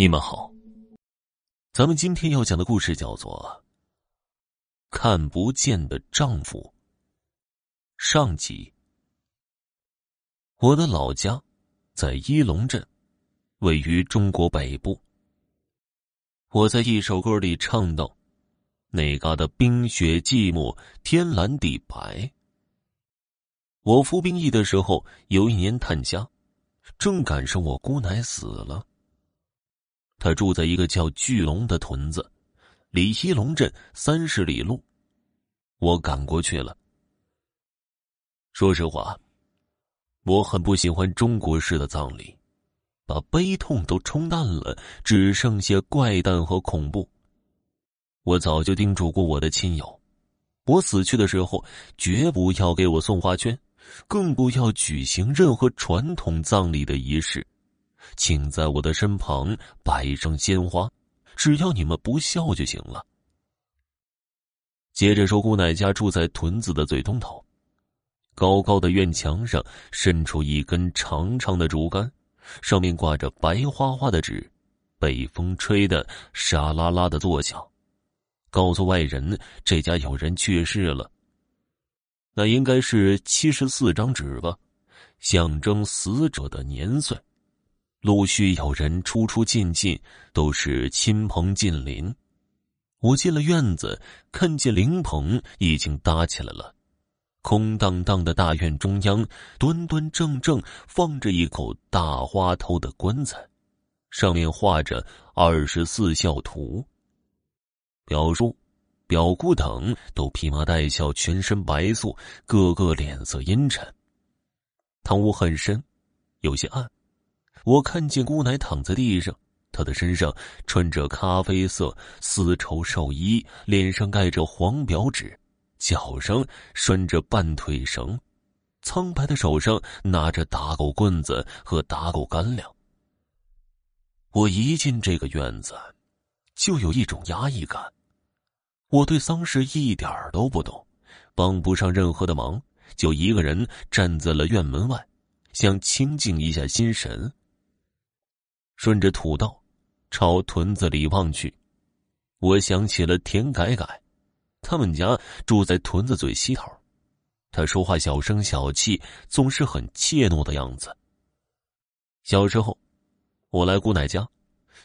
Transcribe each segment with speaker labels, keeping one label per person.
Speaker 1: 你们好，咱们今天要讲的故事叫做《看不见的丈夫》上集。我的老家在一龙镇，位于中国北部。我在一首歌里唱道：“那嘎的冰雪寂寞，天蓝地白。”我服兵役的时候，有一年探家，正赶上我姑奶死了。他住在一个叫巨龙的屯子，离一龙镇三十里路。我赶过去了。说实话，我很不喜欢中国式的葬礼，把悲痛都冲淡了，只剩下怪诞和恐怖。我早就叮嘱过我的亲友，我死去的时候绝不要给我送花圈，更不要举行任何传统葬礼的仪式。请在我的身旁摆上鲜花，只要你们不笑就行了。接着说，姑奶家住在屯子的最东头，高高的院墙上伸出一根长长的竹竿，上面挂着白花花的纸，被风吹得沙啦啦的作响，告诉外人这家有人去世了。那应该是七十四张纸吧，象征死者的年岁。陆续有人出出进进，都是亲朋近邻。我进了院子，看见灵棚已经搭起来了。空荡荡的大院中央，端端正正放着一口大花头的棺材，上面画着二十四孝图。表叔、表姑等都披麻戴孝，全身白素，个个脸色阴沉。堂屋很深，有些暗。我看见姑奶躺在地上，她的身上穿着咖啡色丝绸寿衣，脸上盖着黄表纸，脚上拴着半腿绳，苍白的手上拿着打狗棍子和打狗干粮。我一进这个院子，就有一种压抑感。我对丧事一点都不懂，帮不上任何的忙，就一个人站在了院门外，想清静一下心神。顺着土道，朝屯子里望去，我想起了田改改，他们家住在屯子最西头。他说话小声小气，总是很怯懦的样子。小时候，我来姑奶家，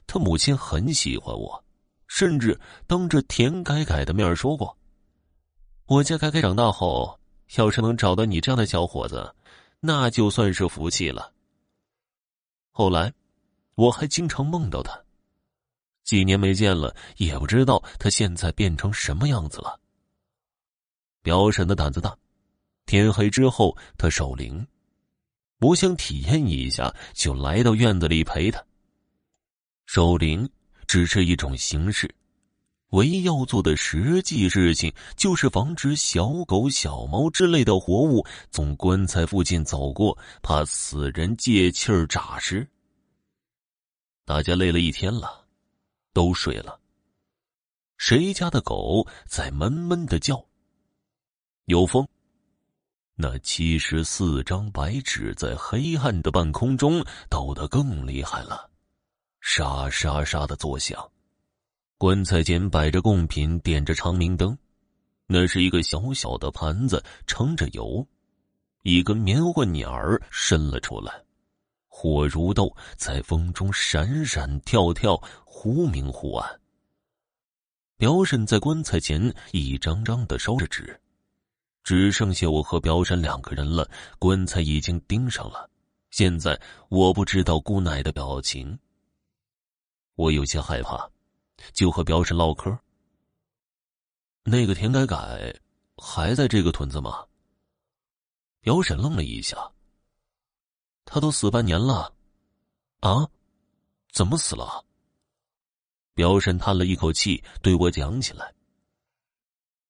Speaker 1: 他母亲很喜欢我，甚至当着田改改的面说过：“我家改改长大后，要是能找到你这样的小伙子，那就算是福气了。”后来。我还经常梦到他，几年没见了，也不知道他现在变成什么样子了。表婶的胆子大，天黑之后他守灵，我想体验一下，就来到院子里陪他。守灵只是一种形式，唯一要做的实际事情就是防止小狗、小猫之类的活物从棺材附近走过，怕死人借气儿诈尸。大家累了一天了，都睡了。谁家的狗在闷闷的叫？有风。那七十四张白纸在黑暗的半空中抖得更厉害了，沙沙沙的作响。棺材前摆着贡品，点着长明灯。那是一个小小的盘子，盛着油。一根棉花鸟儿伸了出来。火如豆，在风中闪闪跳跳，忽明忽暗。表婶在棺材前一张张的烧着纸，只剩下我和表婶两个人了。棺材已经钉上了，现在我不知道姑奶的表情。我有些害怕，就和表婶唠嗑。那个田改改还在这个屯子吗？表婶愣了一下。他都死半年了，啊？怎么死了？表婶叹了一口气，对我讲起来。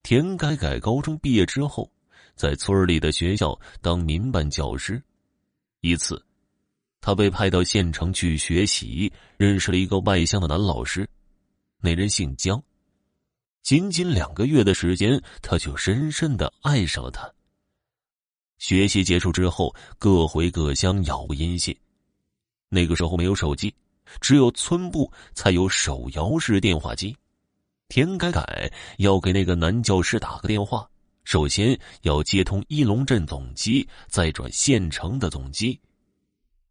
Speaker 1: 田改改高中毕业之后，在村里的学校当民办教师。一次，他被派到县城去学习，认识了一个外乡的男老师，那人姓姜。仅仅两个月的时间，他就深深的爱上了他。学习结束之后，各回各乡杳无音信。那个时候没有手机，只有村部才有手摇式电话机。田改改要给那个男教师打个电话，首先要接通一龙镇总机，再转县城的总机，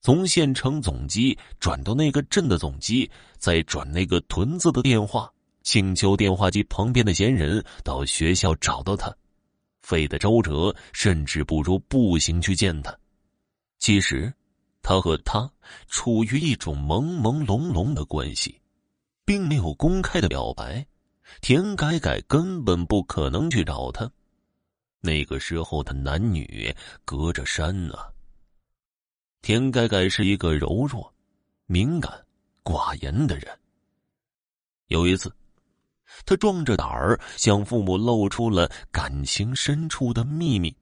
Speaker 1: 从县城总机转到那个镇的总机，再转那个屯子的电话，请求电话机旁边的闲人到学校找到他，费的周折，甚至不如步行去见他。其实。他和他处于一种朦朦胧胧的关系，并没有公开的表白。田改改根本不可能去找他。那个时候的男女隔着山啊。田改改是一个柔弱、敏感、寡言的人。有一次，他壮着胆儿向父母露出了感情深处的秘密。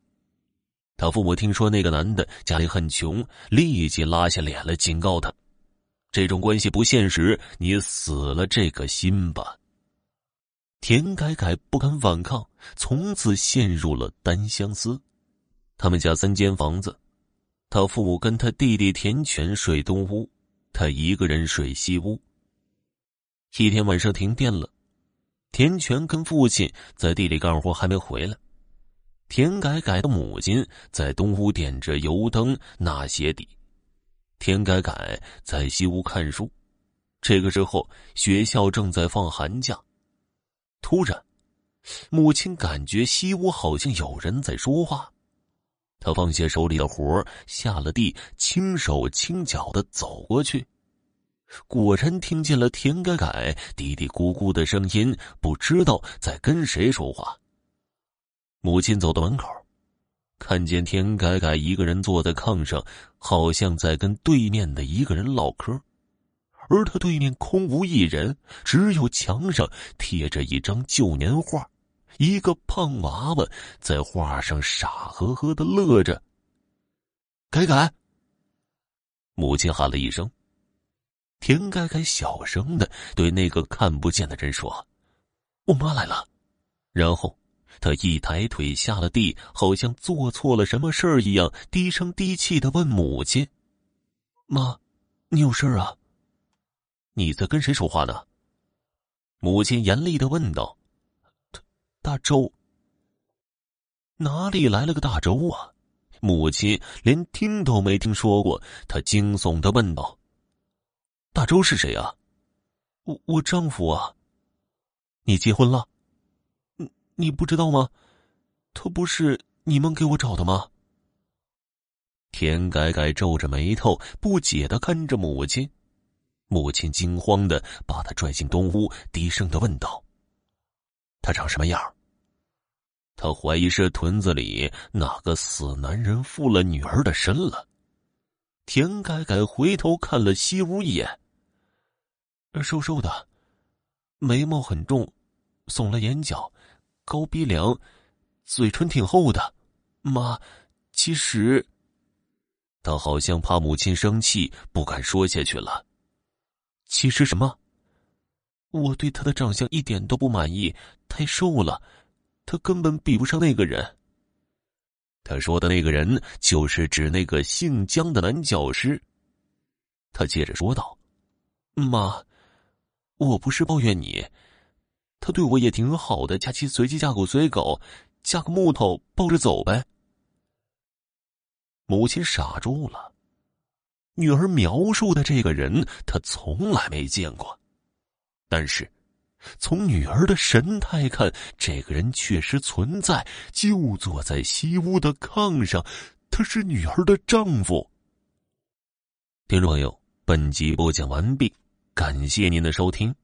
Speaker 1: 他父母听说那个男的家里很穷，立即拉下脸来警告他：“这种关系不现实，你死了这个心吧。”田改改不敢反抗，从此陷入了单相思。他们家三间房子，他父母跟他弟弟田全睡东屋，他一个人睡西屋。一天晚上停电了，田全跟父亲在地里干活，还没回来。田改改的母亲在东屋点着油灯纳鞋底，田改改在西屋看书。这个时候，学校正在放寒假。突然，母亲感觉西屋好像有人在说话，他放下手里的活下了地，轻手轻脚的走过去，果然听见了田改改嘀嘀咕咕的声音，不知道在跟谁说话。母亲走到门口，看见田改改一个人坐在炕上，好像在跟对面的一个人唠嗑，而他对面空无一人，只有墙上贴着一张旧年画，一个胖娃娃在画上傻呵呵的乐着。改改，母亲喊了一声，田开开小声的对那个看不见的人说：“我妈来了。”然后。他一抬腿下了地，好像做错了什么事儿一样，低声低气的问母亲：“妈，你有事儿啊？你在跟谁说话呢？”母亲严厉的问道：“大大周，哪里来了个大周啊？”母亲连听都没听说过，她惊悚的问道：“大周是谁啊？”“我我丈夫啊。”“你结婚了？”你不知道吗？他不是你们给我找的吗？田改改皱着眉头，不解的看着母亲。母亲惊慌的把他拽进东屋，低声的问道：“他长什么样？”他怀疑是屯子里哪个死男人附了女儿的身了。田改改回头看了西屋一眼，瘦瘦的，眉毛很重，耸了眼角。高鼻梁，嘴唇挺厚的。妈，其实，他好像怕母亲生气，不敢说下去了。其实什么？我对他的长相一点都不满意，太瘦了，他根本比不上那个人。他说的那个人，就是指那个姓姜的男教师。他接着说道：“妈，我不是抱怨你。”他对我也挺好的，嫁鸡随鸡，嫁狗随狗，嫁个木头抱着走呗。母亲傻住了，女儿描述的这个人，她从来没见过，但是从女儿的神态看，这个人确实存在，就坐在西屋的炕上，他是女儿的丈夫。听众朋友，本集播讲完毕，感谢您的收听。